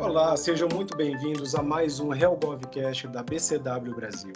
Olá, sejam muito bem-vindos a mais um HellGovCast da BCW Brasil.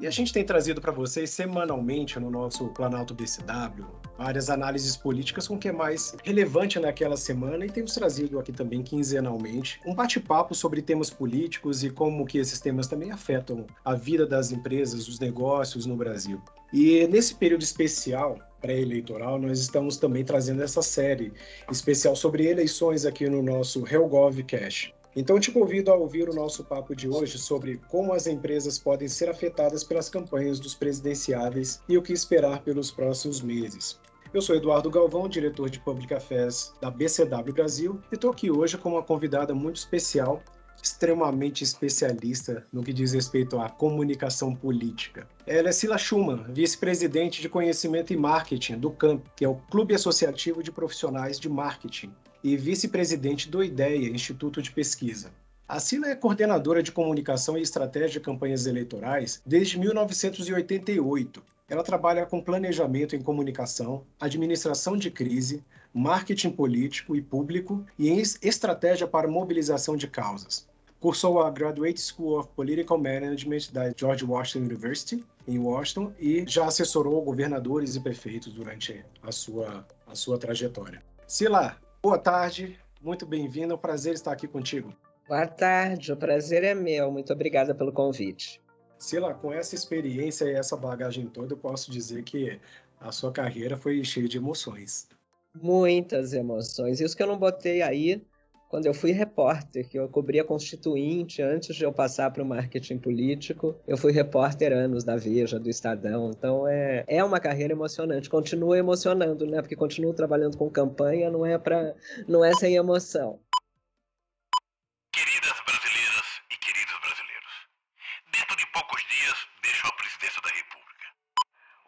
E a gente tem trazido para vocês semanalmente no nosso Planalto BCW várias análises políticas com o que é mais relevante naquela semana e temos trazido aqui também quinzenalmente um bate-papo sobre temas políticos e como que esses temas também afetam a vida das empresas, os negócios no Brasil. E nesse período especial, pré-eleitoral, nós estamos também trazendo essa série especial sobre eleições aqui no nosso HellGov Cash. Então, te convido a ouvir o nosso papo de hoje sobre como as empresas podem ser afetadas pelas campanhas dos presidenciáveis e o que esperar pelos próximos meses. Eu sou Eduardo Galvão, diretor de Public Affairs da BCW Brasil, e estou aqui hoje com uma convidada muito especial, extremamente especialista no que diz respeito à comunicação política. Ela é Sila Schumann, vice-presidente de conhecimento e marketing do CAMP, que é o Clube Associativo de Profissionais de Marketing, e vice-presidente do IDEA, Instituto de Pesquisa. A Sila é coordenadora de comunicação e estratégia de campanhas eleitorais desde 1988. Ela trabalha com planejamento em comunicação, administração de crise, marketing político e público e em estratégia para mobilização de causas. Cursou a Graduate School of Political Management da George Washington University, em Washington, e já assessorou governadores e prefeitos durante a sua, a sua trajetória. Sila, Boa tarde, muito bem-vindo. É um prazer estar aqui contigo. Boa tarde, o prazer é meu. Muito obrigada pelo convite. Sila, com essa experiência e essa bagagem toda, eu posso dizer que a sua carreira foi cheia de emoções. Muitas emoções. Isso que eu não botei aí quando eu fui repórter, que eu cobria constituinte antes de eu passar para o marketing político, eu fui repórter anos da Veja, do Estadão. Então é, é uma carreira emocionante. Continua emocionando, né? Porque continuo trabalhando com campanha, não é para não é sem emoção. Queridas brasileiras e queridos brasileiros, dentro de poucos dias deixo a presidência da República.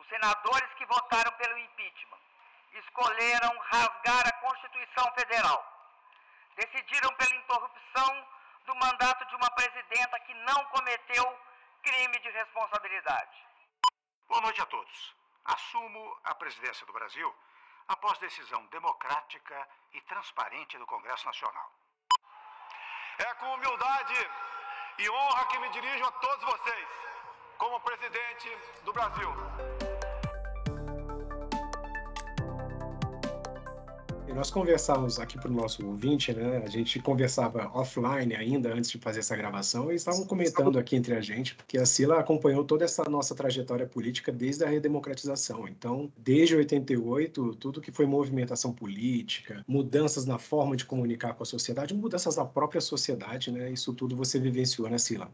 Os senadores que votaram pelo impeachment escolheram rasgar a Constituição Federal decidiram pela interrupção do mandato de uma presidenta que não cometeu crime de responsabilidade. Boa noite a todos. Assumo a presidência do Brasil após decisão democrática e transparente do Congresso Nacional. É com humildade e honra que me dirijo a todos vocês, como presidente do Brasil. E nós conversávamos aqui para o nosso ouvinte, né? A gente conversava offline ainda antes de fazer essa gravação e estavam comentando aqui entre a gente que a Sila acompanhou toda essa nossa trajetória política desde a redemocratização. Então, desde 88, tudo que foi movimentação política, mudanças na forma de comunicar com a sociedade, mudanças na própria sociedade, né? Isso tudo você vivenciou, né, Sila?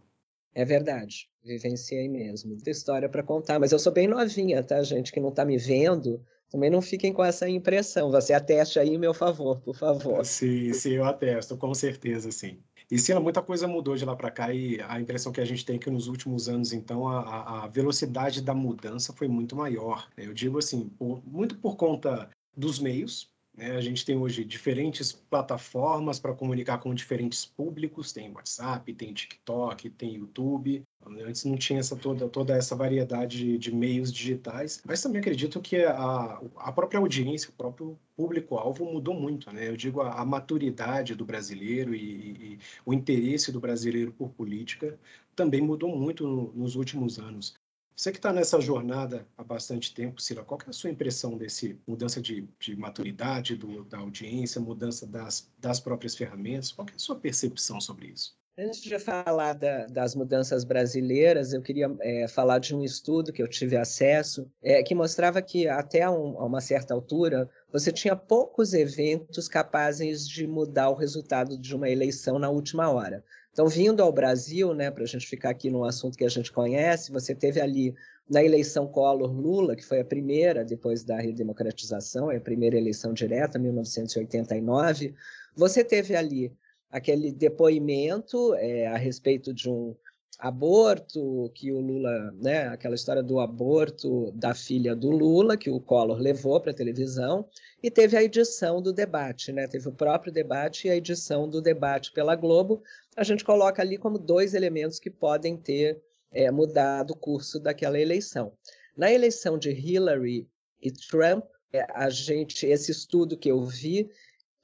É verdade, vivenciei mesmo. Muita história para contar, mas eu sou bem novinha, tá, gente? Que não está me vendo, também não fiquem com essa impressão. Você ateste aí meu favor, por favor. Sim, sim, eu atesto, com certeza, sim. E sim, muita coisa mudou de lá para cá e a impressão que a gente tem é que nos últimos anos, então, a, a velocidade da mudança foi muito maior. Eu digo assim, por, muito por conta dos meios, né? A gente tem hoje diferentes plataformas para comunicar com diferentes públicos, tem WhatsApp, tem TikTok, tem YouTube. Antes não tinha essa toda, toda essa variedade de, de meios digitais, mas também acredito que a, a própria audiência, o próprio público-alvo mudou muito. Né? Eu digo a, a maturidade do brasileiro e, e, o interesse do brasileiro por política também mudou muito no, nos últimos anos. Você que está nessa jornada há bastante tempo, Cira, qual é a sua impressão desse mudança de, de maturidade do, da audiência, mudança das, das próprias ferramentas? Qual é a sua percepção sobre isso? Antes de falar da, das mudanças brasileiras, eu queria é, falar de um estudo que eu tive acesso, é, que mostrava que até um, a uma certa altura você tinha poucos eventos capazes de mudar o resultado de uma eleição na última hora. Então, vindo ao Brasil, né, para a gente ficar aqui no assunto que a gente conhece, você teve ali na eleição Collor-Lula, que foi a primeira depois da redemocratização, é a primeira eleição direta, 1989, você teve ali aquele depoimento é, a respeito de um aborto que o Lula, né, aquela história do aborto da filha do Lula que o Collor levou para a televisão e teve a edição do debate, né? Teve o próprio debate e a edição do debate pela Globo. A gente coloca ali como dois elementos que podem ter é, mudado o curso daquela eleição. Na eleição de Hillary e Trump, é, a gente, esse estudo que eu vi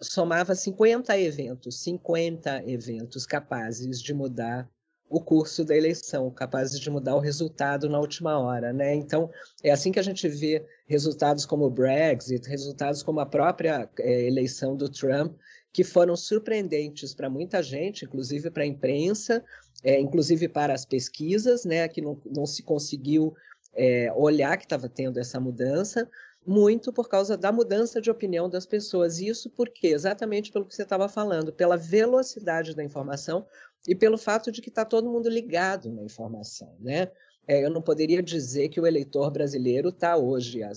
somava 50 eventos, 50 eventos capazes de mudar o curso da eleição, capazes de mudar o resultado na última hora, né? Então, é assim que a gente vê resultados como o Brexit, resultados como a própria é, eleição do Trump, que foram surpreendentes para muita gente, inclusive para a imprensa, é, inclusive para as pesquisas, né? Que não, não se conseguiu é, olhar que estava tendo essa mudança, muito por causa da mudança de opinião das pessoas. Isso porque, exatamente pelo que você estava falando, pela velocidade da informação, e pelo fato de que está todo mundo ligado na informação, né? É, eu não poderia dizer que o eleitor brasileiro está hoje, há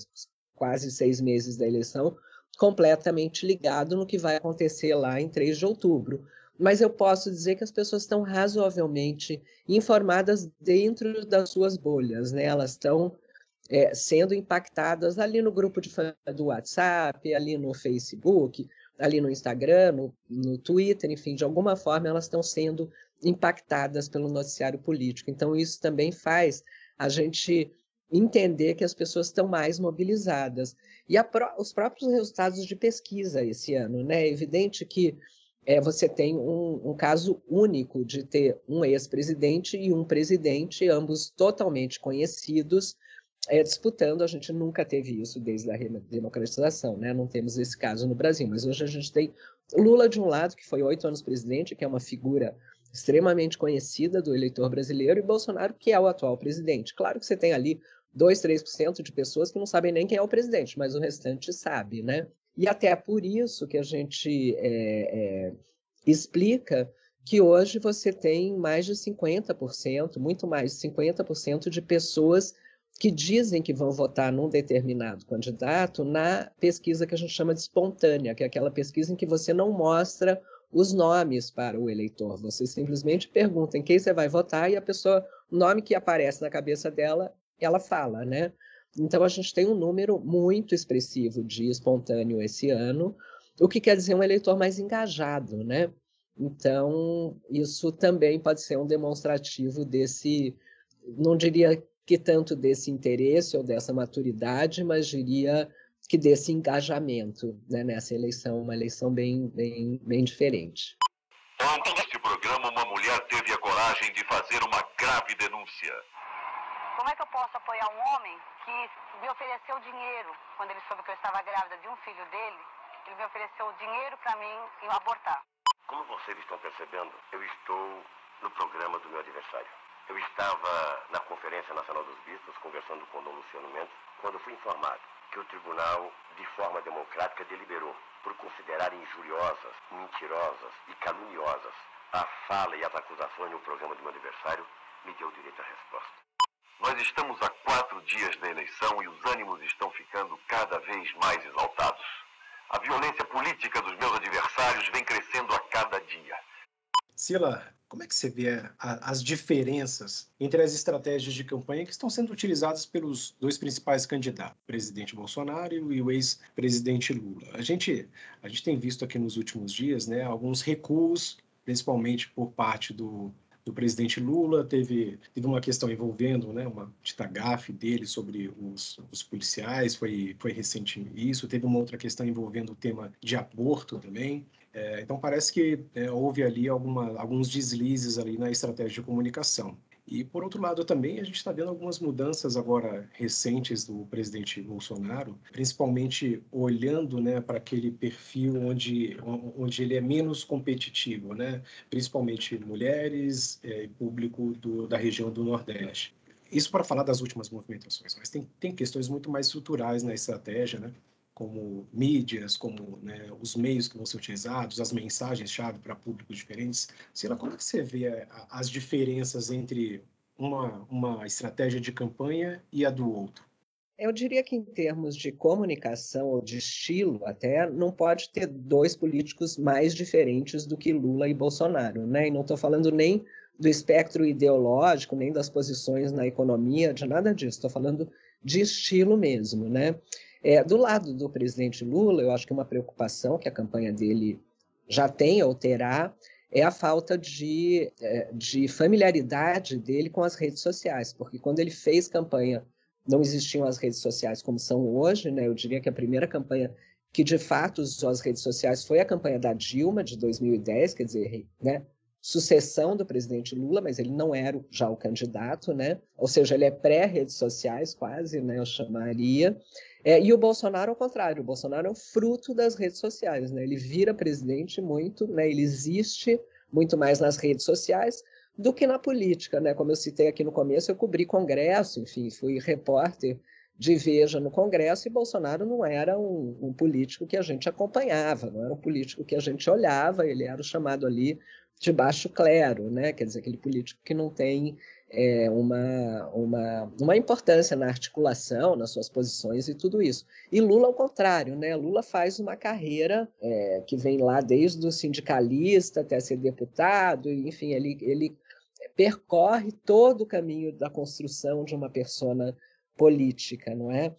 quase seis meses da eleição, completamente ligado no que vai acontecer lá em 3 de outubro. Mas eu posso dizer que as pessoas estão razoavelmente informadas dentro das suas bolhas, né? Elas estão é, sendo impactadas ali no grupo de do WhatsApp, ali no Facebook, ali no Instagram, no, no Twitter, enfim, de alguma forma elas estão sendo impactadas pelo noticiário político. Então, isso também faz a gente entender que as pessoas estão mais mobilizadas. E os próprios resultados de pesquisa esse ano, né? É evidente que é, você tem um, um, caso único de ter um ex-presidente e um presidente, ambos totalmente conhecidos, é, disputando. A gente nunca teve isso desde a democratização, né? Não temos esse caso no Brasil, mas hoje a gente tem Lula de um lado, que foi oito anos presidente, que é uma figura extremamente conhecida do eleitor brasileiro, e Bolsonaro, que é o atual presidente. Claro que você tem ali 2, 3% de pessoas que não sabem nem quem é o presidente, mas o restante sabe, né? E até é por isso que a gente é, é, explica que hoje você tem mais de 50%, muito mais de 50% de pessoas que dizem que vão votar num determinado candidato na pesquisa que a gente chama de espontânea, que é aquela pesquisa em que você não mostra os nomes para o eleitor. Você simplesmente pergunta em quem você vai votar e a pessoa, o nome que aparece na cabeça dela, ela fala, né? Então a gente tem um número muito expressivo de espontâneo esse ano, o que quer dizer um eleitor mais engajado, né? Então, isso também pode ser um demonstrativo desse, não diria que tanto desse interesse ou dessa maturidade, mas diria que desse engajamento né, nessa eleição, uma eleição bem, bem, bem diferente. Ontem, neste programa, uma mulher teve a coragem de fazer uma grave denúncia. Como é que eu posso apoiar um homem que me ofereceu dinheiro quando ele soube que eu estava grávida de um filho dele? Ele me ofereceu dinheiro para mim e abortar. Como vocês estão percebendo, eu estou no programa do meu aniversário. Eu estava na Conferência Nacional dos Bispos conversando com o Dom Luciano Mendes quando fui informado que o tribunal, de forma democrática, deliberou por considerar injuriosas, mentirosas e caluniosas a fala e as acusações no programa do meu aniversário, me deu direito à resposta. Nós estamos a quatro dias da eleição e os ânimos estão ficando cada vez mais exaltados. A violência política dos meus adversários vem crescendo a cada dia. Sila, como é que você vê a, as diferenças entre as estratégias de campanha que estão sendo utilizadas pelos dois principais candidatos, o presidente Bolsonaro e o ex-presidente Lula? A gente, a gente tem visto aqui nos últimos dias né, alguns recuos, principalmente por parte do, do presidente Lula, teve, teve uma questão envolvendo né, uma dita gafe dele sobre os, os policiais, foi, foi recente isso, teve uma outra questão envolvendo o tema de aborto também. É, então parece que é, houve ali alguma, alguns deslizes ali na estratégia de comunicação. E por outro lado também a gente está vendo algumas mudanças agora recentes do presidente Bolsonaro, principalmente olhando né, para aquele perfil onde, onde ele é menos competitivo, né, principalmente mulheres é, e público do, da região do Nordeste. Isso para falar das últimas movimentações, mas tem, tem questões muito mais estruturais na estratégia, né? Como mídias, como né, os meios que vão ser utilizados, as mensagens-chave para públicos diferentes. Sila, como é que você vê as diferenças entre uma, uma estratégia de campanha e a do outro? Eu diria que em termos de comunicação ou de estilo, até não pode ter dois políticos mais diferentes do que Lula e Bolsonaro, né? E não estou falando nem do espectro ideológico, nem das posições na economia, de nada disso. Estou falando de estilo mesmo, né? É, do lado do presidente Lula, eu acho que uma preocupação que a campanha dele já tem ou terá é a falta de, é, de familiaridade dele com as redes sociais, porque quando ele fez campanha não existiam as redes sociais como são hoje, né? Eu diria que a primeira campanha que de fato usou as redes sociais foi a campanha da Dilma de 2010, quer dizer, né, sucessão do presidente Lula, mas ele não era já o candidato, né? Ou seja, ele é pré-redes sociais, quase, né? Eu chamaria. É, e o Bolsonaro, ao contrário, o Bolsonaro é um fruto das redes sociais, né? Ele vira presidente muito, né? Ele existe muito mais nas redes sociais do que na política, né? Como eu citei aqui no começo, eu cobri congresso, enfim, fui repórter de Veja no Congresso e Bolsonaro não era um, um, político que a gente acompanhava, não era um político que a gente olhava, ele era o chamado ali de baixo clero, né? quer dizer, aquele político que não tem é, uma, uma, uma importância na articulação, nas suas posições e tudo isso. E Lula, ao contrário, né? Lula faz uma carreira é, que vem lá desde o sindicalista até ser deputado, enfim, ele, ele percorre todo o caminho da construção de uma persona política, não é?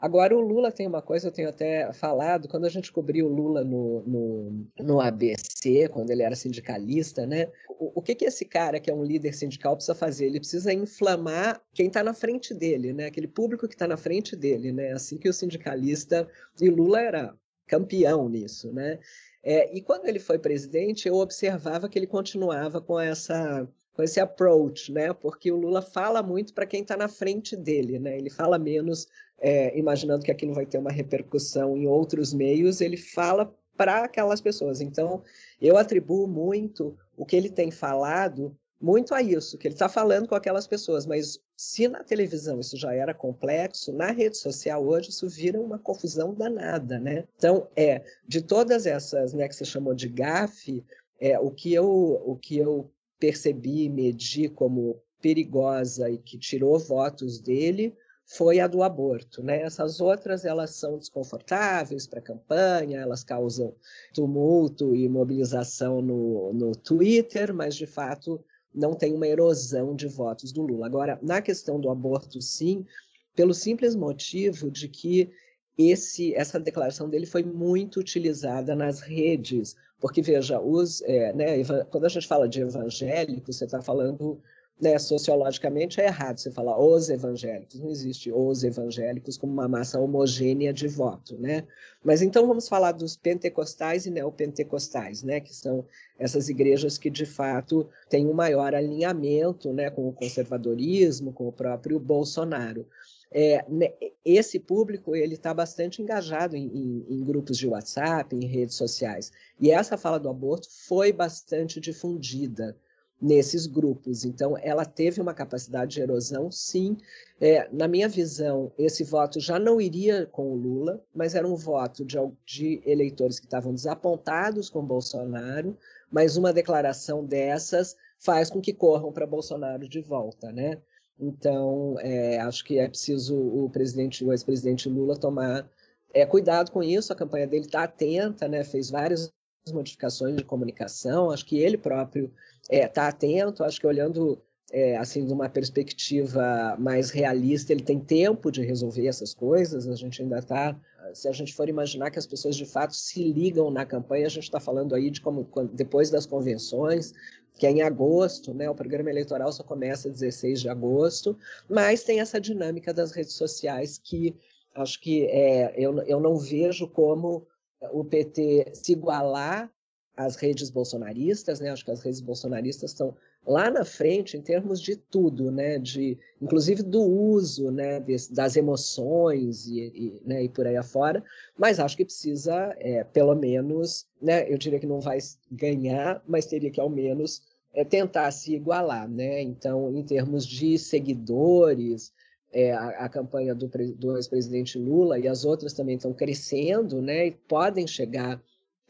Agora, o Lula tem uma coisa, eu tenho até falado, quando a gente cobriu o Lula no, no, no ABC, quando ele era sindicalista, né? O, o, que, que esse cara, que é um líder sindical, precisa fazer? Ele precisa inflamar quem está na frente dele, né? Aquele público que está na frente dele, né? Assim que o sindicalista, e Lula era campeão nisso, né? É, e quando ele foi presidente, eu observava que ele continuava com essa com esse approach, né? Porque o Lula fala muito para quem está na frente dele, né? Ele fala menos, é, imaginando que aquilo vai ter uma repercussão em outros meios. Ele fala para aquelas pessoas. Então, eu atribuo muito o que ele tem falado muito a isso, que ele está falando com aquelas pessoas, mas se na televisão isso já era complexo, na rede social hoje isso vira uma confusão danada, né? Então, é, de todas essas, né, que você chamou de gafe, é, o que eu, o que eu percebi medi como perigosa e que tirou votos dele foi a do aborto, né? Essas outras elas são desconfortáveis para a campanha, elas causam tumulto e mobilização no, no Twitter, mas de fato não tem uma erosão de votos do Lula. Agora, na questão do aborto, sim, pelo simples motivo de que esse, essa declaração dele foi muito utilizada nas redes porque, veja, os, é, né, quando a gente fala de evangélicos, você está falando né, sociologicamente é errado você falar os evangélicos, não existe os evangélicos como uma massa homogênea de voto, né? Mas então vamos falar dos pentecostais e neopentecostais, né, que são essas igrejas que de fato têm um maior alinhamento, né, com o conservadorismo, com o próprio Bolsonaro. É, né, esse público ele está bastante engajado em, em, em, grupos de WhatsApp, em redes sociais. E essa fala do aborto foi bastante difundida nesses grupos. Então, ela teve uma capacidade de erosão, sim. É, na minha visão, esse voto já não iria com o Lula, mas era um voto de, de eleitores que estavam desapontados com Bolsonaro, mas uma declaração dessas faz com que corram para Bolsonaro de volta, né? Então, é, acho que é preciso o presidente, o ex-presidente Lula tomar é, cuidado com isso. A campanha dele está atenta, né? Fez várias modificações de comunicação. Acho que ele próprio está é, tá atento. Acho que olhando é, assim de uma perspectiva mais realista, ele tem tempo de resolver essas coisas. A gente ainda está se a gente for imaginar que as pessoas de fato se ligam na campanha, a gente está falando aí de como depois das convenções, que é em agosto, né? O programa eleitoral só começa 16 de agosto, mas tem essa dinâmica das redes sociais que acho que é, eu, eu não vejo como o PT se igualar às redes bolsonaristas, né? Acho que as redes bolsonaristas estão lá na frente em termos de tudo, né? De, inclusive do uso, né? das emoções e, e, né? e por aí afora. Mas acho que precisa, é, pelo menos, né? Eu diria que não vai ganhar, mas teria que ao menos é, tentar se igualar, né? Então, em termos de seguidores, é, a, a, campanha do, do ex-presidente Lula e as outras também estão crescendo, né? E podem chegar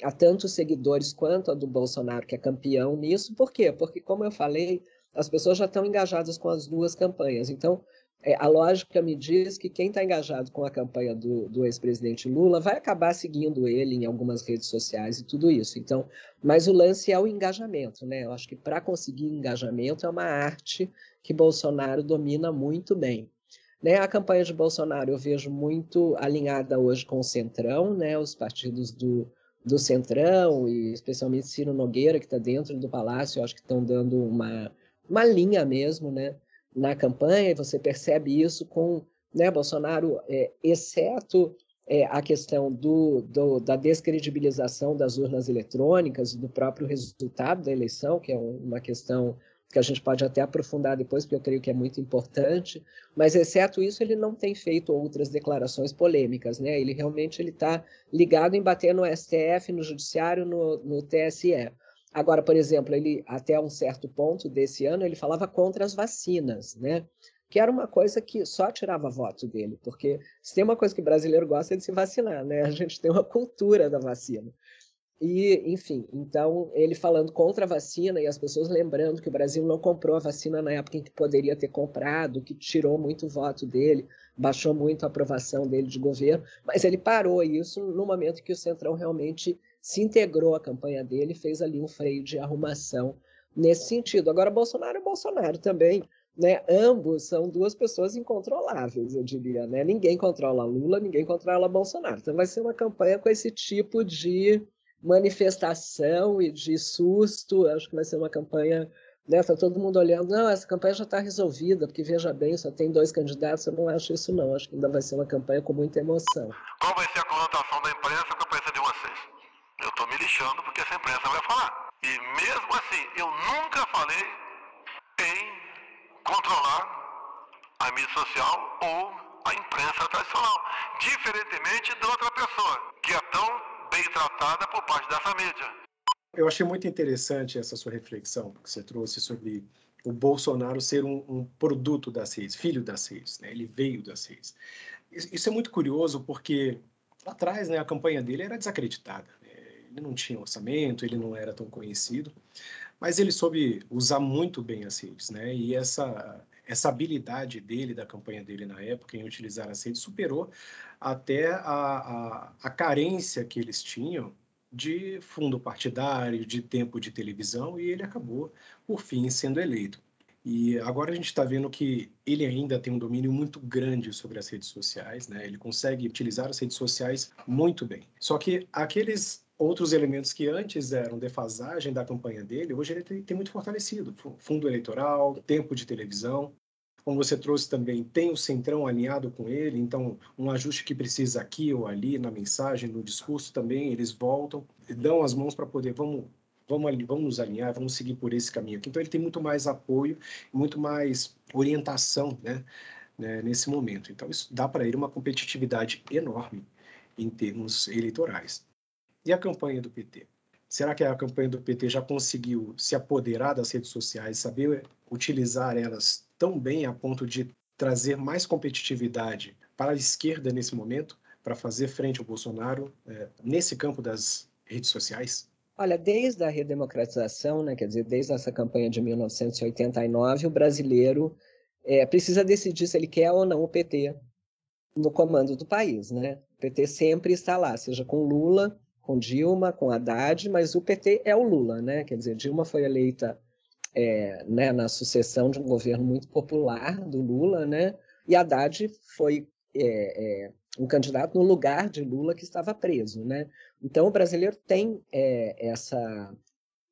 a tantos seguidores quanto a do Bolsonaro, que é campeão nisso. Por quê? Porque, como eu falei, as pessoas já estão engajadas com as duas campanhas. Então, é, a lógica me diz que quem está engajado com a campanha do, do ex-presidente Lula vai acabar seguindo ele em algumas redes sociais e tudo isso. Então, mas o lance é o engajamento, né? Eu acho que para conseguir engajamento é uma arte que Bolsonaro domina muito bem. Né, a campanha de Bolsonaro eu vejo muito alinhada hoje com o Centrão, né, os partidos do, do Centrão, e especialmente Ciro Nogueira, que está dentro do Palácio, eu acho que estão dando uma, uma linha mesmo né, na campanha, e você percebe isso com né, Bolsonaro, é, exceto é, a questão do, do, da descredibilização das urnas eletrônicas, do próprio resultado da eleição, que é uma questão que a gente pode até aprofundar depois, porque eu creio que é muito importante, mas exceto isso, ele não tem feito outras declarações polêmicas, né? Ele realmente está ligado em bater no STF, no Judiciário, no, no TSE. Agora, por exemplo, ele até um certo ponto desse ano ele falava contra as vacinas, né? Que era uma coisa que só tirava voto dele, porque se tem uma coisa que brasileiro gosta é de se vacinar, né? A gente tem uma cultura da vacina. E, enfim, então ele falando contra a vacina e as pessoas lembrando que o Brasil não comprou a vacina na época em que poderia ter comprado, que tirou muito voto dele, baixou muito a aprovação dele de governo, mas ele parou isso no momento que o Centrão realmente se integrou à campanha dele e fez ali um freio de arrumação nesse sentido. Agora, Bolsonaro é Bolsonaro também. Né? Ambos são duas pessoas incontroláveis, eu diria. Né? Ninguém controla Lula, ninguém controla Bolsonaro. Então vai ser uma campanha com esse tipo de manifestação e de susto. Acho que vai ser uma campanha. Né, tá todo mundo olhando, não, essa campanha já está resolvida, porque veja bem, só tem dois candidatos. Eu não acho isso, não. Acho que ainda vai ser uma campanha com muita emoção. Qual vai ser a conotação da imprensa com a imprensa de vocês? Eu estou me lixando porque essa imprensa vai falar. E mesmo assim, eu nunca falei em controlar a mídia social ou a imprensa tradicional. Diferentemente de outra pessoa, que é tão bem tratada por parte dessa mídia. Eu achei muito interessante essa sua reflexão que você trouxe sobre o Bolsonaro ser um, um produto das redes, filho das redes, né? ele veio das redes. Isso é muito curioso porque lá atrás né, a campanha dele era desacreditada. Né? Ele não tinha orçamento, ele não era tão conhecido, mas ele soube usar muito bem as redes. Né? E essa, essa habilidade dele, da campanha dele na época, em utilizar as redes, superou até a, a, a carência que eles tinham de fundo partidário, de tempo de televisão, e ele acabou, por fim, sendo eleito. E agora a gente está vendo que ele ainda tem um domínio muito grande sobre as redes sociais, né? Ele consegue utilizar as redes sociais muito bem. Só que aqueles outros elementos que antes eram defasagem da campanha dele, hoje ele tem, tem muito fortalecido. Fundo eleitoral, tempo de televisão, como você trouxe também, tem o centrão alinhado com ele, então um ajuste que precisa aqui ou ali na mensagem, no discurso também, eles voltam, dão as mãos para poder, vamos, vamos, vamos nos alinhar, vamos seguir por esse caminho aqui. Então ele tem muito mais apoio, muito mais orientação né, né nesse momento. Então isso dá para ele uma competitividade enorme em termos eleitorais. E a campanha do PT? Será que a campanha do PT já conseguiu se apoderar das redes sociais, saber utilizar elas tão bem a ponto de trazer mais competitividade para a esquerda nesse momento, para fazer frente ao Bolsonaro é, nesse campo das redes sociais? Olha, desde a redemocratização, né, quer dizer, desde essa campanha de 1989, o brasileiro é, precisa decidir se ele quer ou não o PT no comando do país, né? O PT sempre está lá, seja com Lula, com Dilma, com Haddad, mas o PT é o Lula, né? Quer dizer, Dilma foi eleita é, né, na sucessão de um governo muito popular do Lula, né? E Haddad foi é, é, um candidato no lugar de Lula que estava preso, né? Então o brasileiro tem é, essa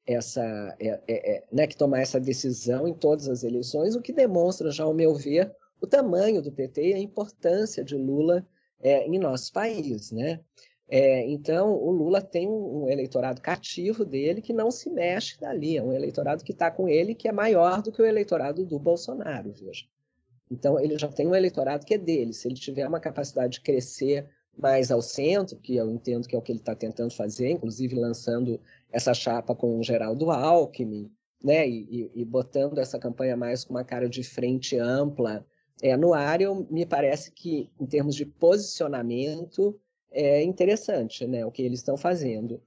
essa é, é, né, que tomar essa decisão em todas as eleições, o que demonstra já, ao meu ver, o tamanho do PT e a importância de Lula em nosso país, né? É, então, o Lula tem um eleitorado cativo dele que não se mexe dali, é um eleitorado que está com ele que é maior do que o eleitorado do Bolsonaro, veja. Então, ele já tem um eleitorado que é dele. Se ele tiver uma capacidade de crescer mais ao centro, que eu entendo que é o que ele está tentando fazer, inclusive lançando essa chapa com o Geraldo Alckmin, né, e, e, botando essa campanha mais com uma cara de frente ampla é, no ar, eu, me parece que, em termos de posicionamento, é interessante né, o que eles estão fazendo.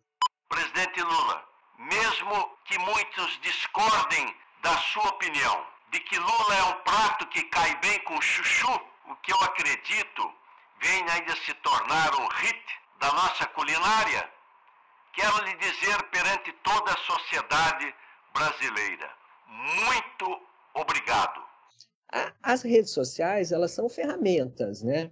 Presidente Lula, mesmo que muitos discordem da sua opinião, de que Lula é um prato que cai bem com chuchu, o que eu acredito vem ainda se tornar um hit da nossa culinária, quero lhe dizer perante toda a sociedade brasileira, muito obrigado. As redes sociais, elas são ferramentas, né?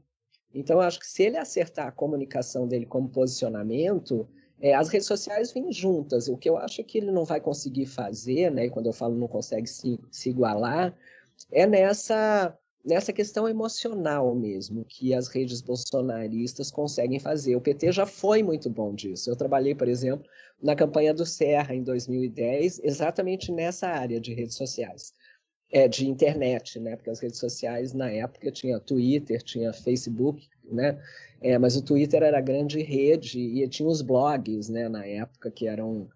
Então, acho que se ele acertar a comunicação dele como posicionamento, é, as redes sociais vêm juntas. O que eu acho que ele não vai conseguir fazer, né, quando eu falo não consegue se, se igualar, é nessa nessa questão emocional mesmo, que as redes bolsonaristas conseguem fazer. O PT já foi muito bom disso. Eu trabalhei, por exemplo, na campanha do Serra em 2010, exatamente nessa área de redes sociais. É, de internet, né? Porque as redes sociais na época tinha Twitter, tinha Facebook, né? É, mas o Twitter era a grande rede e tinha os blogs, né? Na época que eram,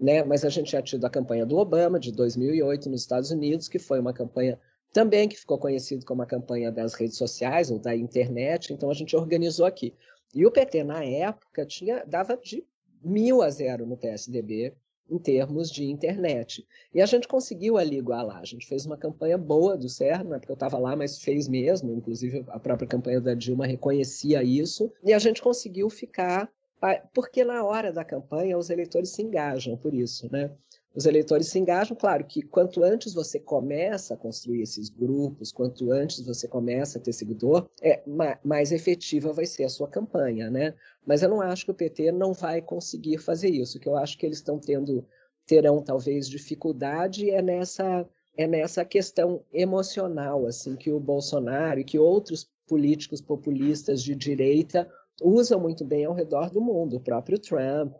né? Mas a gente tinha tido a campanha do Obama de 2008 nos Estados Unidos, que foi uma campanha também que ficou conhecido como a campanha das redes sociais ou da internet, então a gente organizou aqui. E o PT, na época, tinha, dava de mil a zero no PSDB em termos de internet. E a gente conseguiu ali igualar. A gente fez uma campanha boa do Serra, não é porque eu estava lá, mas fez mesmo. Inclusive, a própria campanha da Dilma reconhecia isso. E a gente conseguiu ficar porque na hora da campanha os eleitores se engajam por isso, né? Os eleitores se engajam. Claro que quanto antes você começa a construir esses grupos, quanto antes você começa a ter seguidor, é, mais efetiva vai ser a sua campanha, né? Mas eu não acho que o PT não vai conseguir fazer isso. Que eu acho que eles estão tendo, terão talvez dificuldade é nessa é nessa questão emocional, assim, que o Bolsonaro e que outros políticos populistas de direita usam muito bem ao redor do mundo, o próprio Trump,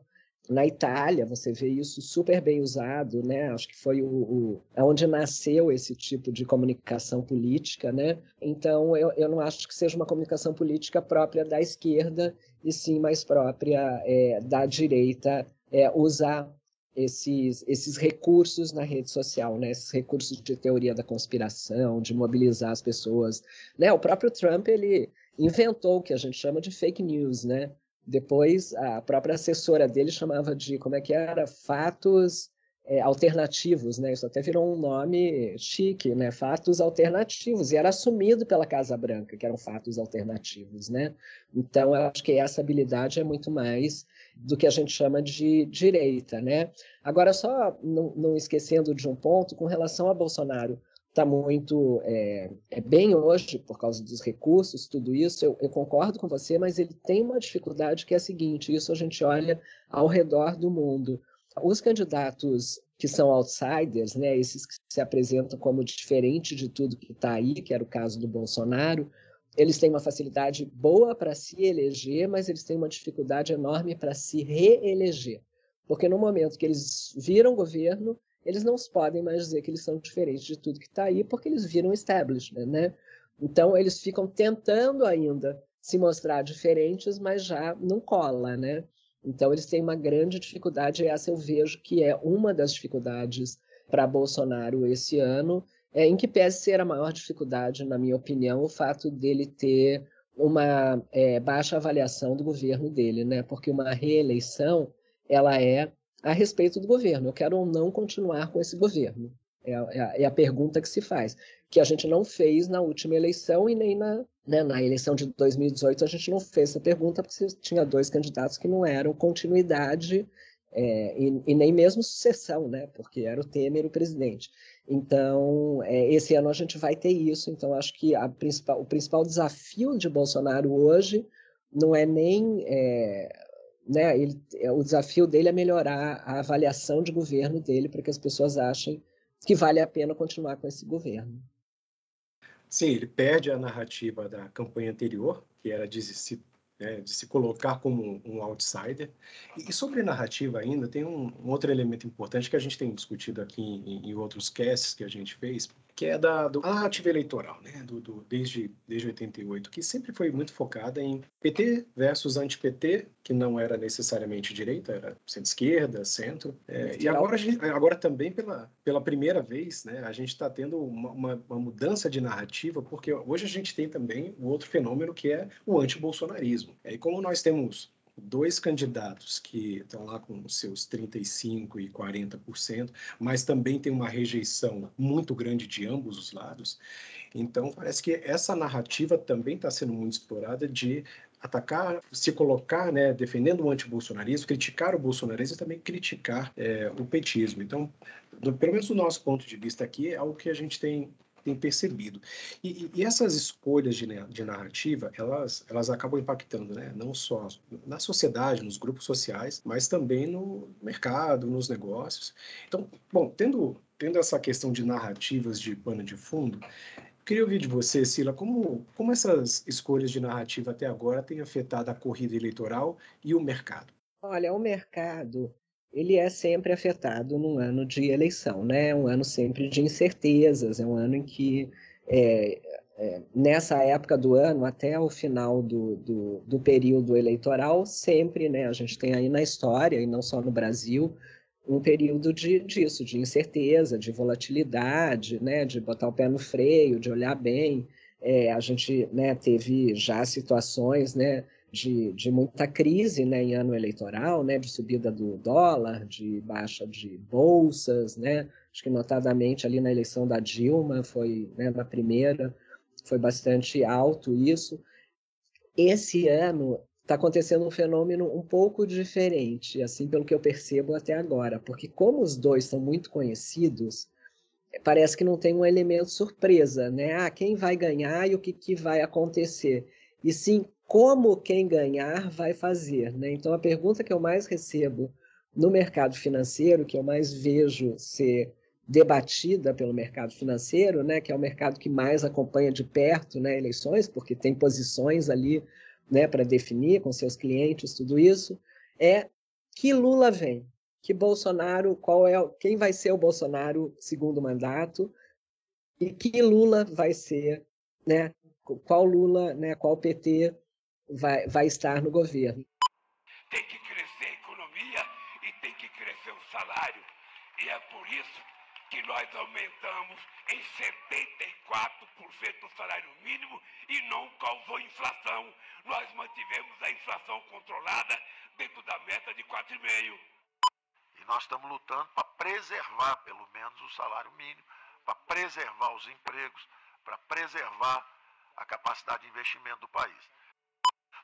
na Itália, você vê isso super bem usado, né? Acho que foi o, o onde nasceu esse tipo de comunicação política, né? Então, eu, eu não acho que seja uma comunicação política própria da esquerda, e sim mais própria é, da direita é, usar esses, esses recursos na rede social, né? Esses recursos de teoria da conspiração, de mobilizar as pessoas, né? O próprio Trump, ele inventou o que a gente chama de fake news, né? Depois, a própria assessora dele chamava de, como é que era? Fatos é, alternativos, né? Isso até virou um nome chique, né? Fatos alternativos. E era assumido pela Casa Branca, que eram fatos alternativos, né? Então, eu acho que essa habilidade é muito mais do que a gente chama de direita, né? Agora, só não, não esquecendo de um ponto com relação a Bolsonaro está muito é, é, bem hoje por causa dos recursos, tudo isso, eu, eu, concordo com você, mas ele tem uma dificuldade que é a seguinte: isso a gente olha ao redor do mundo. Os candidatos que são outsiders, né, esses que se apresentam como diferente de tudo que está aí, que era o caso do Bolsonaro, eles têm uma facilidade boa para se eleger, mas eles têm uma dificuldade enorme para se reeleger. Porque no momento que eles viram governo, eles não podem mais dizer que eles são diferentes de tudo que está aí, porque eles viram establishment, né? Então, eles ficam tentando ainda se mostrar diferentes, mas já não cola, né? Então, eles têm uma grande dificuldade, essa eu vejo que é uma das dificuldades para Bolsonaro esse ano, é, em que pese ser a maior dificuldade, na minha opinião, o fato dele ter uma é, baixa avaliação do governo dele, né? Porque uma reeleição, ela é a respeito do governo. Eu quero ou não continuar com esse governo. É a, é a, é a pergunta que se faz, que a gente não fez na última eleição e nem na, né, na eleição de 2018 a gente não fez essa pergunta porque tinha dois candidatos que não eram continuidade é, e, e, nem mesmo sucessão, né, porque era o Temer o presidente. Então, é, esse ano a gente vai ter isso. Então, acho que principal, o principal desafio de Bolsonaro hoje não é nem é, né, ele, é, o desafio dele é melhorar a avaliação de governo dele para que as pessoas achem que vale a pena continuar com esse governo. Sim, ele perde a narrativa da campanha anterior, que era de se, né, de se colocar como um outsider. E, sobre narrativa ainda, tem um, um, outro elemento importante que a gente tem discutido aqui em, em outros casts que a gente fez, que é da do, a narrativa eleitoral, né, do, do, desde, desde 88, que sempre foi muito focada em PT versus anti-PT, que não era necessariamente direita, era centro-esquerda, centro. É, e agora, agora também, pela, pela primeira vez, né, a gente está tendo uma, uma, uma, mudança de narrativa, porque hoje a gente tem também o outro fenômeno que é o anti-bolsonarismo. E como nós temos dois candidatos que estão lá com seus 35% e 40%, mas também tem uma rejeição muito grande de ambos os lados. Então, parece que essa narrativa também está sendo muito explorada de atacar, se colocar, né, defendendo o antibolsonarismo, criticar o bolsonarismo e também criticar é, o petismo. Então, do, pelo menos do nosso ponto de vista aqui, é algo que a gente tem tem percebido. E, e essas escolhas de, de, narrativa, elas, elas acabam impactando, né? não só na sociedade, nos grupos sociais, mas também no mercado, nos negócios. Então, bom, tendo, tendo essa questão de narrativas de pano de fundo, Queria ouvir de você, Sila, como, como essas escolhas de narrativa até agora têm afetado a corrida eleitoral e o mercado? Olha, o mercado ele é sempre afetado num ano de eleição, né? É um ano sempre de incertezas, é um ano em que é, é, nessa época do ano, até o final do, do, do, período eleitoral, sempre, né, a gente tem aí na história, e não só no Brasil, um período de, disso, de incerteza, de volatilidade, né, de botar o pé no freio, de olhar bem. É, a gente né, teve já situações né, de, de muita crise né, em ano eleitoral, né, de subida do dólar, de baixa de bolsas, né, acho que notadamente ali na eleição da Dilma, foi né, na primeira, foi bastante alto isso. Esse ano está acontecendo um fenômeno um pouco diferente, assim pelo que eu percebo até agora, porque como os dois são muito conhecidos, parece que não tem um elemento surpresa, né? Ah, quem vai ganhar e o que, que vai acontecer. E sim, como quem ganhar vai fazer, né? Então a pergunta que eu mais recebo no mercado financeiro, que eu mais vejo ser debatida pelo mercado financeiro, né, que é o mercado que mais acompanha de perto né, eleições, porque tem posições ali né, para definir com seus clientes tudo isso, é que Lula vem, que Bolsonaro, qual é, quem vai ser o Bolsonaro segundo mandato e que Lula vai ser, né, qual Lula, né, qual PT vai, vai estar no governo. Tem que crescer a economia e tem que crescer o salário. E é por isso que nós aumentamos em 74% o salário mínimo e não causou inflação. Nós mantivemos a inflação controlada dentro da meta de 4,5%. E nós estamos lutando para preservar, pelo menos, o salário mínimo, para preservar os empregos, para preservar a capacidade de investimento do país.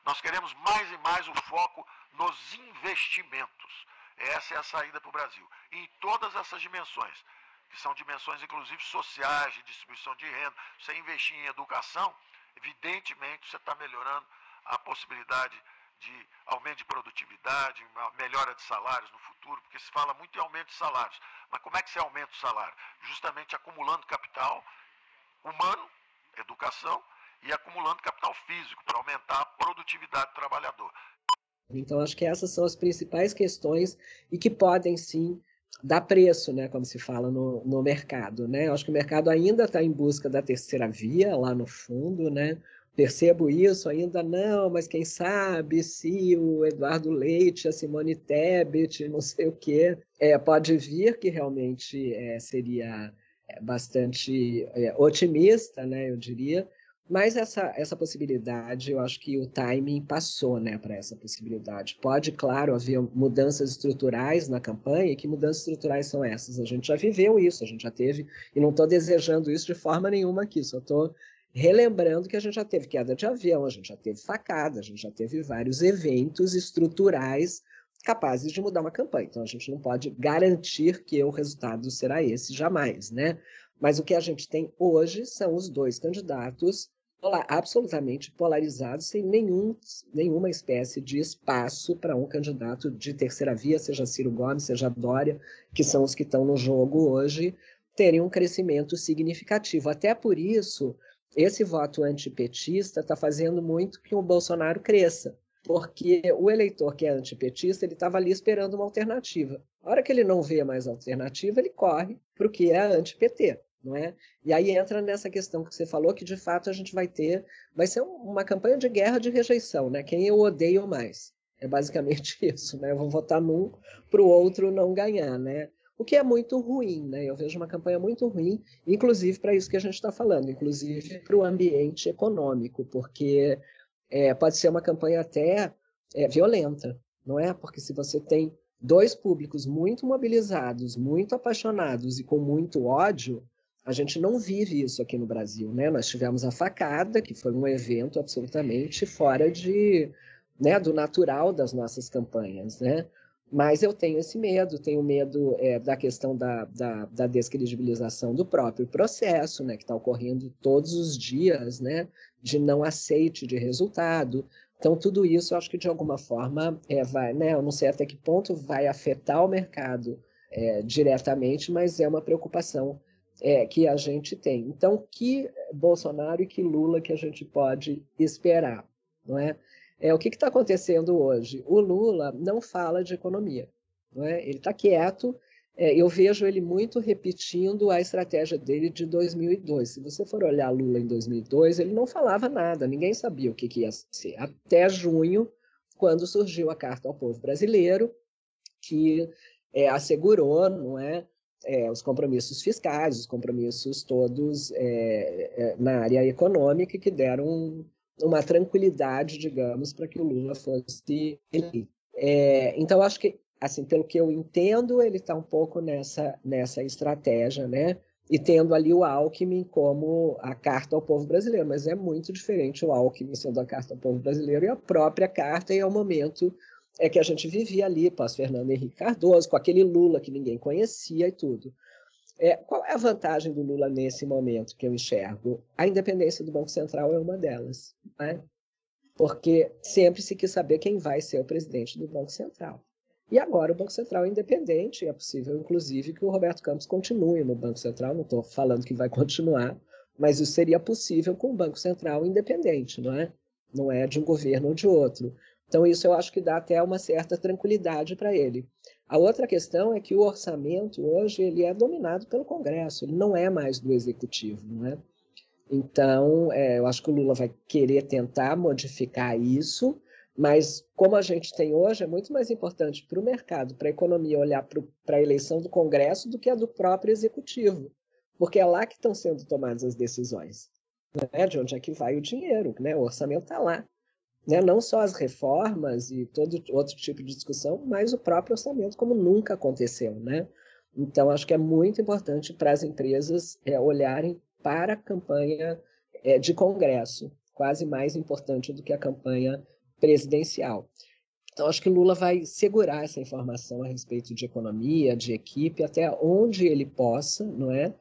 Nós queremos mais e mais o foco nos investimentos. Essa é a saída para o Brasil. em todas essas dimensões que são dimensões inclusive sociais, de distribuição de renda, você investir em educação, evidentemente você está melhorando a possibilidade de aumento de produtividade, melhora de salários no futuro, porque se fala muito em aumento de salários. Mas como é que se aumenta o salário? Justamente acumulando capital humano, educação, e acumulando capital físico para aumentar produtividade do trabalhador. Então, acho que essas são as principais questões e que podem sim dá preço, né, como se fala no, no mercado, né? Acho que o mercado ainda está em busca da terceira via lá no fundo, né? Percebo isso ainda não, mas quem sabe se o Eduardo Leite, a Simone Tebet, não sei o quê, é, pode vir que realmente é, seria é, bastante é, otimista, né? Eu diria, mas essa, essa possibilidade, eu acho que o timing passou né, para essa possibilidade. Pode, claro, haver mudanças estruturais na campanha, e que mudanças estruturais são essas? A gente já viveu isso, a gente já teve, e não estou desejando isso de forma nenhuma aqui, só estou relembrando que a gente já teve queda de avião, a gente já teve facada, a gente já teve vários eventos estruturais capazes de mudar uma campanha. Então a gente não pode garantir que o resultado será esse jamais, né? Mas o que a gente tem hoje são os dois candidatos absolutamente polarizados, sem nenhum, nenhuma espécie de espaço para um candidato de terceira via, seja Ciro Gomes, seja Dória, que são os que estão no jogo hoje, terem um crescimento significativo. Até por isso, esse voto antipetista está fazendo muito que o Bolsonaro cresça, porque o eleitor que é antipetista, ele estava ali esperando uma alternativa. A hora que ele não vê mais alternativa, ele corre para o que é anti-PT não é? E aí entra nessa questão que você falou, que de fato a gente vai ter, vai ser uma campanha de guerra de rejeição, né? Quem eu odeio mais. É basicamente isso, né? Eu vou votar num para o outro não ganhar, né? O que é muito ruim, né? Eu vejo uma campanha muito ruim, inclusive para isso que a gente está falando, inclusive para o ambiente econômico, porque é, pode ser uma campanha até é, violenta, não é? Porque se você tem dois públicos muito mobilizados, muito apaixonados e com muito ódio, a gente não vive isso aqui no Brasil, né? Nós tivemos a facada, que foi um evento absolutamente fora de, né, do natural das nossas campanhas, né? Mas eu tenho esse medo, tenho medo é, da questão da, da, da, descredibilização do próprio processo, né, que está ocorrendo todos os dias, né, de não aceite de resultado. Então, tudo isso eu acho que de alguma forma é, vai, né, eu não sei até que ponto vai afetar o mercado é, diretamente, mas é uma preocupação é, que a gente tem. Então, que Bolsonaro e que Lula que a gente pode esperar, não é? É o que está acontecendo hoje. O Lula não fala de economia, não é? Ele está quieto. É, eu vejo ele muito repetindo a estratégia dele de 2002. Se você for olhar Lula em 2002, ele não falava nada, ninguém sabia o que, que ia ser. Até junho, quando surgiu a Carta ao Povo Brasileiro, que é, assegurou, não é, é, os compromissos fiscais, os compromissos todos é, é, na área econômica que deram um, uma tranquilidade, digamos, para que o Lula fosse eleito. É, então, acho que, assim, pelo que eu entendo, ele está um pouco nessa, nessa estratégia, né? E tendo ali o Alckmin como a carta ao povo brasileiro, mas é muito diferente o Alckmin sendo a carta ao povo brasileiro e a própria carta, e é o momento é que a gente vivia ali, pós-Fernando Henrique Cardoso, com aquele Lula que ninguém conhecia e tudo. É, qual é a vantagem do Lula nesse momento que eu enxergo? A independência do Banco Central é uma delas, né? porque sempre se quis saber quem vai ser o presidente do Banco Central. E agora o Banco Central é independente, é possível, inclusive, que o Roberto Campos continue no Banco Central, não estou falando que vai continuar, mas isso seria possível com o Banco Central independente, não é? Não é de um governo ou de outro. Então, isso eu acho que dá até uma certa tranquilidade para ele. A outra questão é que o orçamento hoje ele é dominado pelo Congresso, ele não é mais do Executivo, não é? Então, é, eu acho que o Lula vai querer tentar modificar isso, mas como a gente tem hoje, é muito mais importante para o mercado, para a economia olhar para a eleição do Congresso do que a do próprio Executivo, porque é lá que estão sendo tomadas as decisões. Né? De onde é que vai o dinheiro? Né? O orçamento está lá né? não só as reformas e todo outro tipo de discussão, mas o próprio orçamento, como nunca aconteceu. Né? Então, acho que é muito importante para as empresas é, olharem para a campanha é, de Congresso, quase mais importante do que a campanha presidencial. Então, acho que Lula vai segurar essa informação a respeito de economia, de equipe, até onde ele possa, não é?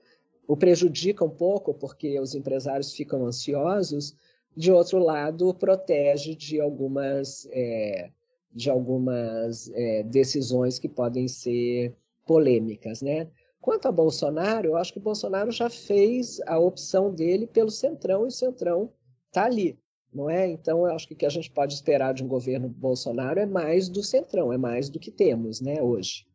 O prejudica um pouco, porque os empresários ficam ansiosos, de outro lado, protege de algumas, é, de algumas é, decisões que podem ser polêmicas. Né? Quanto a Bolsonaro, eu acho que Bolsonaro já fez a opção dele pelo Centrão e o Centrão está ali. Não é? Então, eu acho que o que a gente pode esperar de um governo Bolsonaro é mais do Centrão, é mais do que temos né, hoje.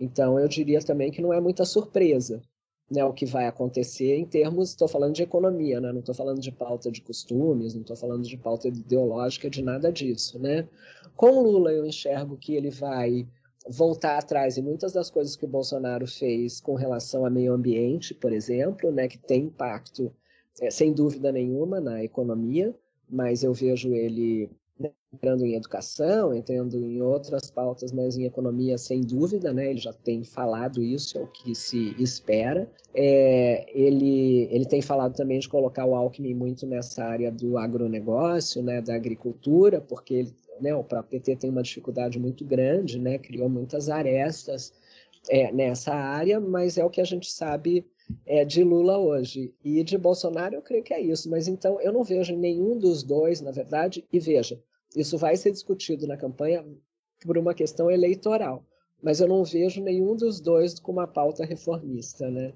Então, eu diria também que não é muita surpresa né, o que vai acontecer em termos, estou falando de economia, né, não estou falando de pauta de costumes, não estou falando de pauta ideológica, de nada disso. Né? Com Lula, eu enxergo que ele vai voltar atrás em muitas das coisas que o Bolsonaro fez com relação ao meio ambiente, por exemplo, né, que tem impacto, é, sem dúvida nenhuma, na economia, mas eu vejo ele entrando em educação, entrando em outras pautas, mas em economia, sem dúvida, né? Ele já tem falado isso, é o que se espera. É, ele, ele tem falado também de colocar o Alckmin muito nessa área do agronegócio, né? Da agricultura, porque ele, né? O próprio PT tem uma dificuldade muito grande, né? Criou muitas arestas é, nessa área, mas é o que a gente sabe é, de Lula hoje. E de Bolsonaro, eu creio que é isso. Mas então, eu não vejo nenhum dos dois, na verdade, e veja, isso vai ser discutido na campanha por uma questão eleitoral, mas eu não vejo nenhum dos dois com uma pauta reformista, né?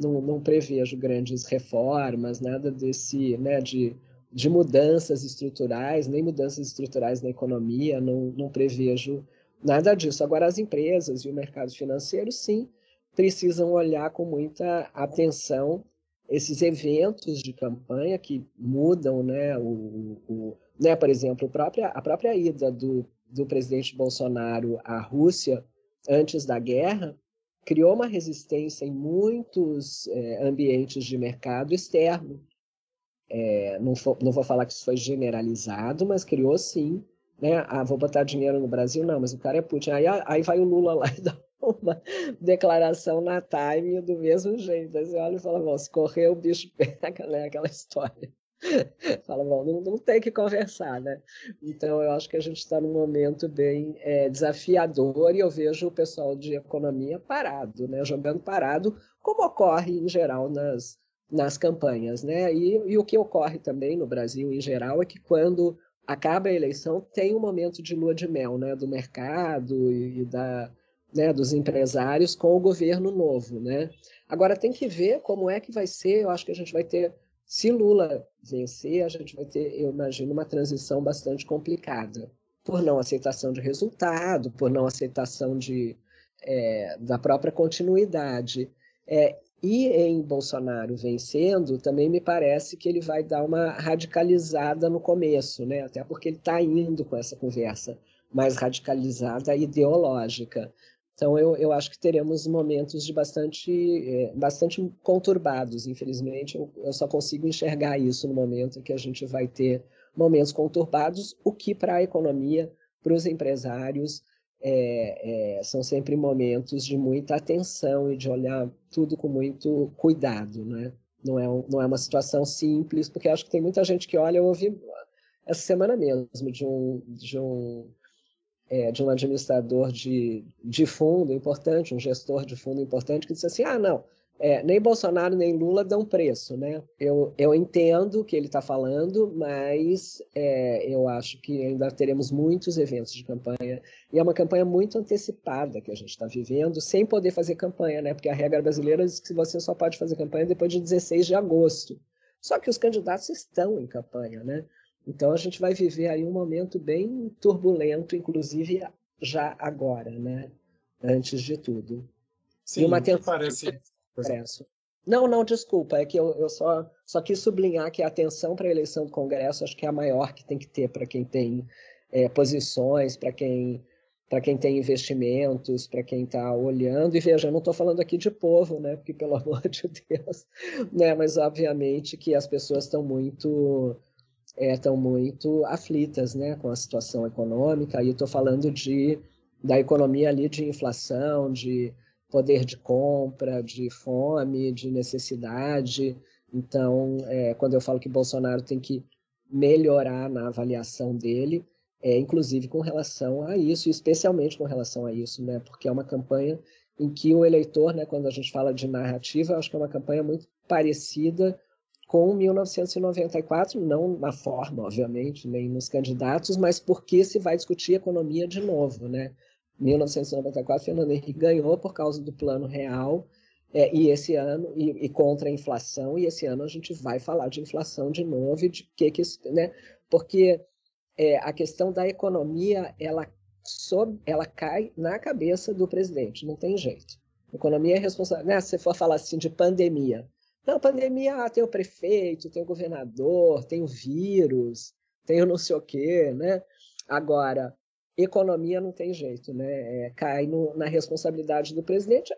Não, não prevejo grandes reformas, nada desse, né, de, de mudanças estruturais, nem mudanças estruturais na economia, não, não prevejo nada disso. Agora, as empresas e o mercado financeiro, sim, precisam olhar com muita atenção esses eventos de campanha que mudam né, o, o, né, por exemplo, a própria, a própria ida do, do presidente Bolsonaro à Rússia antes da guerra criou uma resistência em muitos é, ambientes de mercado externo. É, não, for, não vou falar que isso foi generalizado, mas criou sim. Né? Ah, vou botar dinheiro no Brasil? Não, mas o cara é Putin. Aí, aí vai o Lula lá e dá uma declaração na Time do mesmo jeito. Aí você olha e fala, se correr o bicho pega, né? Aquela história. Fala, bom, não, não tem que conversar, né? Então, eu acho que a gente está num momento bem é, desafiador e eu vejo o pessoal de economia parado, né? Jogando parado, como ocorre em geral nas, nas campanhas, né? E, e o que ocorre também no Brasil em geral é que quando acaba a eleição tem um momento de lua de mel, né? Do mercado e, e da né, dos empresários com o governo novo. Né? Agora, tem que ver como é que vai ser, eu acho que a gente vai ter, se Lula vencer, a gente vai ter, eu imagino, uma transição bastante complicada, por não aceitação de resultado, por não aceitação de, é, da própria continuidade. É, e em Bolsonaro vencendo, também me parece que ele vai dar uma radicalizada no começo, né? até porque ele está indo com essa conversa mais radicalizada ideológica. Então, eu, eu acho que teremos momentos de bastante, é, bastante conturbados, infelizmente. Eu, eu só consigo enxergar isso no momento em que a gente vai ter momentos conturbados, o que para a economia, para os empresários, é, é, são sempre momentos de muita atenção e de olhar tudo com muito cuidado, né? Não é, não é uma situação simples, porque acho que tem muita gente que olha, eu ouvi essa semana mesmo de um, de um é, de um administrador de, de fundo importante, um gestor de fundo importante, que disse assim: ah, não, é, nem Bolsonaro nem Lula dão preço, né? Eu, eu entendo o que ele está falando, mas é, eu acho que ainda teremos muitos eventos de campanha e é uma campanha muito antecipada que a gente está vivendo, sem poder fazer campanha, né? Porque a regra brasileira diz que você só pode fazer campanha depois de 16 de agosto. Só que os candidatos estão em campanha, né? Então a gente vai viver aí um momento bem turbulento, inclusive já agora, né? Antes de tudo. Sim, e uma tensão parece. Não, não, desculpa, é que eu, eu só, só quis sublinhar que a atenção para a eleição do Congresso acho que é a maior que tem que ter para quem tem é, posições, para quem para quem tem investimentos, para quem está olhando. E veja, eu não estou falando aqui de povo, né? Porque, pelo amor de Deus, né? Mas obviamente que as pessoas estão muito estão é, muito aflitas né, com a situação econômica. Aí estou falando de, da economia ali de inflação, de poder de compra, de fome, de necessidade. Então, é, quando eu falo que Bolsonaro tem que melhorar na avaliação dele, é, inclusive com relação a isso, especialmente com relação a isso, né? porque é uma campanha em que o eleitor, né, quando a gente fala de narrativa, acho que é uma campanha muito parecida com 1994, não na forma, obviamente, nem nos candidatos, mas porque se vai discutir economia de novo, né? 1994, Fernando Henrique ganhou por causa do plano real é, e esse ano e, e, contra a inflação e esse ano a gente vai falar de inflação de novo e de que que né? Porque é, a questão da economia ela sob, ela cai na cabeça do presidente, não tem jeito. economia é responsável. Né? Se for falar assim de pandemia, não, pandemia, ah, tem o prefeito, tem o governador, tem o vírus, tem o não sei o quê, né? Agora, economia não tem jeito, né? É, cai no, na responsabilidade do presidente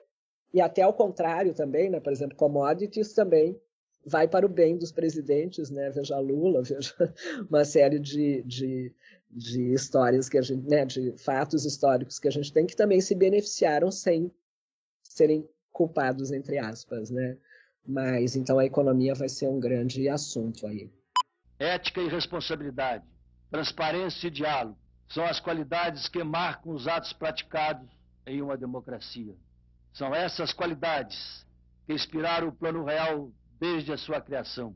e até ao contrário também, né? Por exemplo, commodities também vai para o bem dos presidentes, né? Veja Lula, veja uma série de, de, de histórias que a gente, né? De fatos históricos que a gente tem que também se beneficiaram sem serem culpados entre aspas, né? Mas então a economia vai ser um grande assunto aí. Ética e responsabilidade, transparência e diálogo são as qualidades que marcam os atos praticados em uma democracia. São essas qualidades que inspiraram o Plano Real desde a sua criação.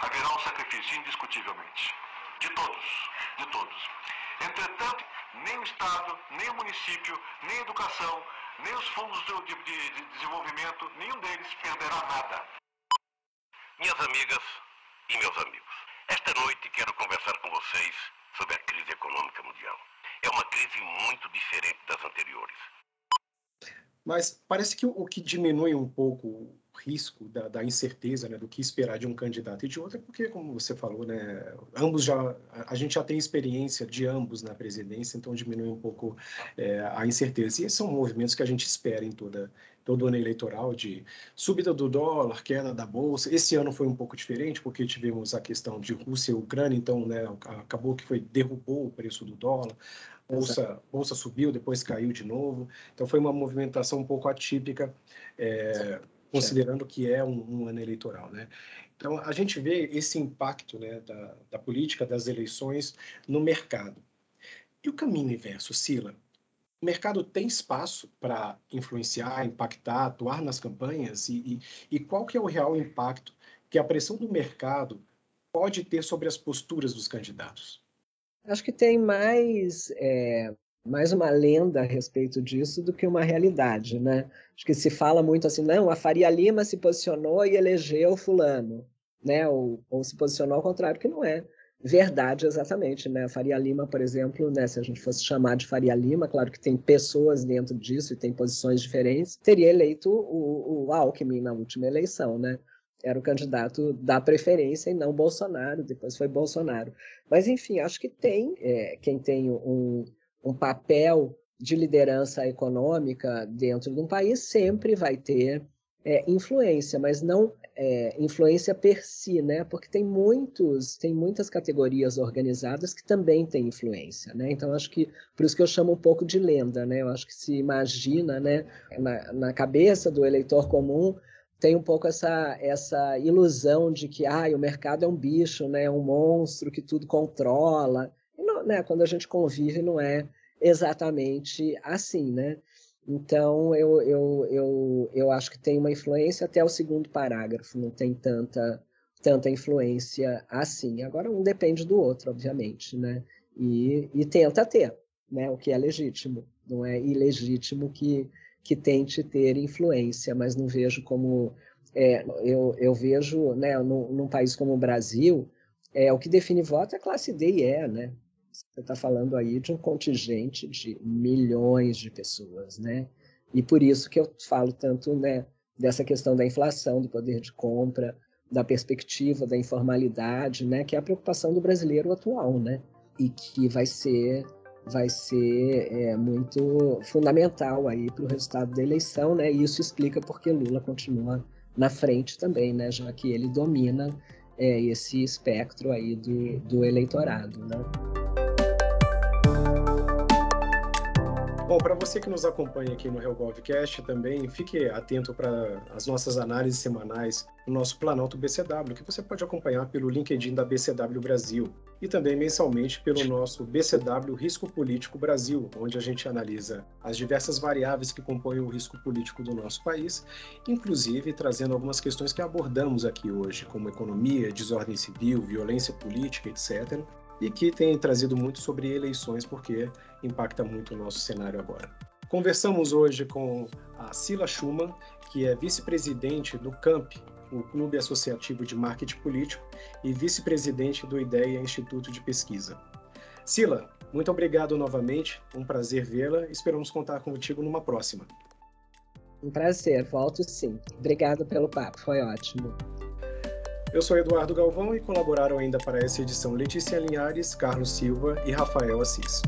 Haverá um sacrifício, indiscutivelmente. De todos, de todos. Entretanto, nem o Estado, nem o município, nem a educação, nem os fundos de, de, de desenvolvimento, nenhum deles perderá nada. Minhas amigas e meus amigos, esta noite quero conversar com vocês sobre a crise econômica mundial. É uma crise muito diferente das anteriores. Mas parece que o que diminui um pouco risco da, da, incerteza, né, do que esperar de um candidato e de outro, porque, como você falou, né, ambos já, a gente já tem experiência de ambos na presidência, então diminui um pouco é, a incerteza. E esses são movimentos que a gente espera em toda todo ano eleitoral de subida do dólar, queda da bolsa. Esse ano foi um pouco diferente porque tivemos a questão de Rússia e Ucrânia, então, né, acabou que foi derrubou o preço do dólar. Bolsa, bolsa subiu, depois caiu de novo. Então foi uma movimentação um pouco atípica. É, considerando que é um, um, ano eleitoral, né? Então a gente vê esse impacto né, da, da política das eleições no mercado. E o caminho inverso, Sila? O mercado tem espaço para influenciar, impactar, atuar nas campanhas? E, e, e, qual que é o real impacto que a pressão do mercado pode ter sobre as posturas dos candidatos? Acho que tem mais é, mais uma lenda a respeito disso do que uma realidade, né? Acho que se fala muito assim, não, a Faria Lima se posicionou e elegeu fulano, né? Ou, ou se posicionou ao contrário, que não é verdade exatamente, né? A Faria Lima, por exemplo, né, se a gente fosse chamar de Faria Lima, claro que tem pessoas dentro disso e tem posições diferentes, teria eleito o, o Alckmin na última eleição, né? Era o candidato da preferência e não Bolsonaro, depois foi Bolsonaro. Mas, enfim, acho que tem é, quem tem um, um papel de liderança econômica dentro de um país sempre vai ter é, influência, mas não é, influência per si, né? Porque tem muitos, tem muitas categorias organizadas que também têm influência, né? Então acho que por isso que eu chamo um pouco de lenda, né? Eu acho que se imagina, né, na, na cabeça do eleitor comum tem um pouco essa, essa ilusão de que ah, o mercado é um bicho, né, é um monstro que tudo controla. E não, né, quando a gente convive, não é exatamente assim, né? Então, eu, eu, eu, eu acho que tem uma influência até o segundo parágrafo, não tem tanta, tanta influência assim. Agora, um depende do outro, obviamente, né? E, e tenta ter, né? O que é legítimo. Não é ilegítimo que, que tente ter influência, mas não vejo como... É, eu, eu vejo, né, num, num país como o Brasil, é, o que define voto é classe D e E, né? Você está falando aí de um contingente de milhões de pessoas, né? E por isso que eu falo tanto, né, dessa questão da inflação, do poder de compra, da perspectiva da informalidade, né, que é a preocupação do brasileiro atual, né? E que vai ser vai ser é, muito fundamental aí para o resultado da eleição, né? E isso explica porque Lula continua na frente também, né? Já que ele domina é, esse espectro aí do, do eleitorado, né? Bom, para você que nos acompanha aqui no HellGovCast também, fique atento para as nossas análises semanais no nosso Planalto BCW, que você pode acompanhar pelo LinkedIn da BCW Brasil e também mensalmente pelo nosso BCW Risco Político Brasil, onde a gente analisa as diversas variáveis que compõem o risco político do nosso país, inclusive trazendo algumas questões que abordamos aqui hoje, como economia, desordem civil, violência política, etc e que tem trazido muito sobre eleições, porque impacta muito o nosso cenário agora. Conversamos hoje com a Sila Schumann, que é vice-presidente do CAMP, o Clube Associativo de Marketing Político, e vice-presidente do IDEA Instituto de Pesquisa. Sila, muito obrigado novamente, um prazer vê-la, esperamos contar contigo numa próxima. Um prazer, volto sim. Obrigado pelo papo, foi ótimo. Eu sou Eduardo Galvão e colaboraram ainda para essa edição Letícia Linhares, Carlos Silva e Rafael Assis.